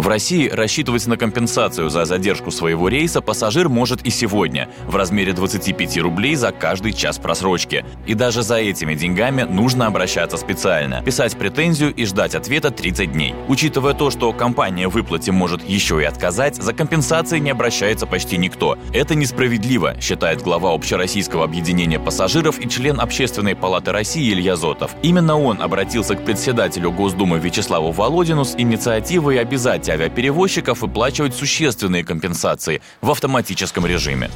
В России рассчитывать на компенсацию за задержку своего рейса пассажир может и сегодня в размере 25 рублей за каждый час просрочки. И даже за этими деньгами нужно обращаться специально, писать претензию и ждать ответа 30 дней. Учитывая то, что компания в выплате может еще и отказать, за компенсацией не обращается почти никто. Это несправедливо, считает глава Общероссийского объединения пассажиров и член Общественной палаты России Илья Зотов. Именно он обратился к председателю Госдумы Вячеславу Володину с инициативой обязать авиаперевозчиков выплачивать существенные компенсации в автоматическом режиме.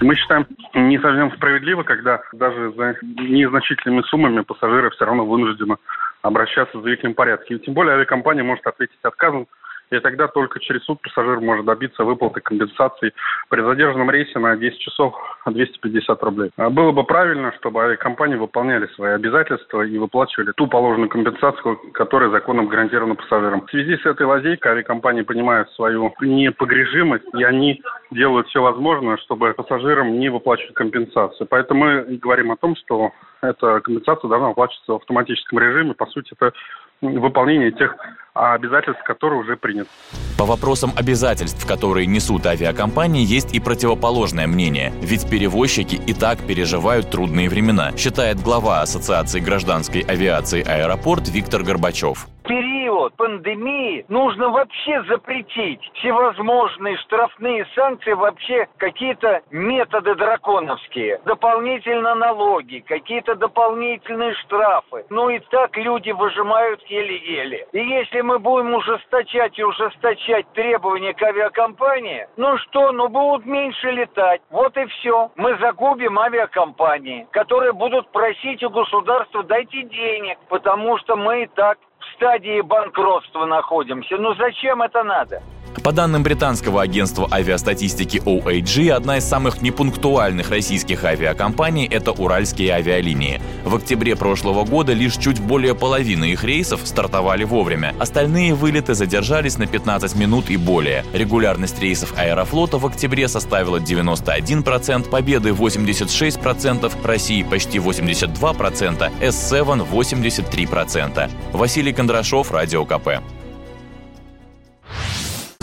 Мы считаем не совсем справедливо, когда даже за незначительными суммами пассажиры все равно вынуждены обращаться в заявительном порядке. И тем более авиакомпания может ответить отказом и тогда только через суд пассажир может добиться выплаты компенсации при задержанном рейсе на 10 часов 250 рублей. А было бы правильно, чтобы авиакомпании выполняли свои обязательства и выплачивали ту положенную компенсацию, которая законом гарантирована пассажирам. В связи с этой лазейкой авиакомпании понимают свою непогрежимость, и они делают все возможное, чтобы пассажирам не выплачивать компенсацию. Поэтому мы говорим о том, что эта компенсация должна выплачиваться в автоматическом режиме. По сути, это выполнение тех обязательств, которые уже приняты. По вопросам обязательств, которые несут авиакомпании, есть и противоположное мнение. Ведь перевозчики и так переживают трудные времена, считает глава Ассоциации гражданской авиации «Аэропорт» Виктор Горбачев период пандемии нужно вообще запретить всевозможные штрафные санкции, вообще какие-то методы драконовские, дополнительно налоги, какие-то дополнительные штрафы. Ну и так люди выжимают еле-еле. И если мы будем ужесточать и ужесточать требования к авиакомпании, ну что, ну будут меньше летать. Вот и все. Мы загубим авиакомпании, которые будут просить у государства дайте денег, потому что мы и так стадии банкротства находимся. Ну зачем это надо? По данным британского агентства авиастатистики OAG, одна из самых непунктуальных российских авиакомпаний – это Уральские авиалинии. В октябре прошлого года лишь чуть более половины их рейсов стартовали вовремя. Остальные вылеты задержались на 15 минут и более. Регулярность рейсов Аэрофлота в октябре составила 91%, Победы 86%, России почти 82%, S7 83%. Василий Кондрашов, Радио КП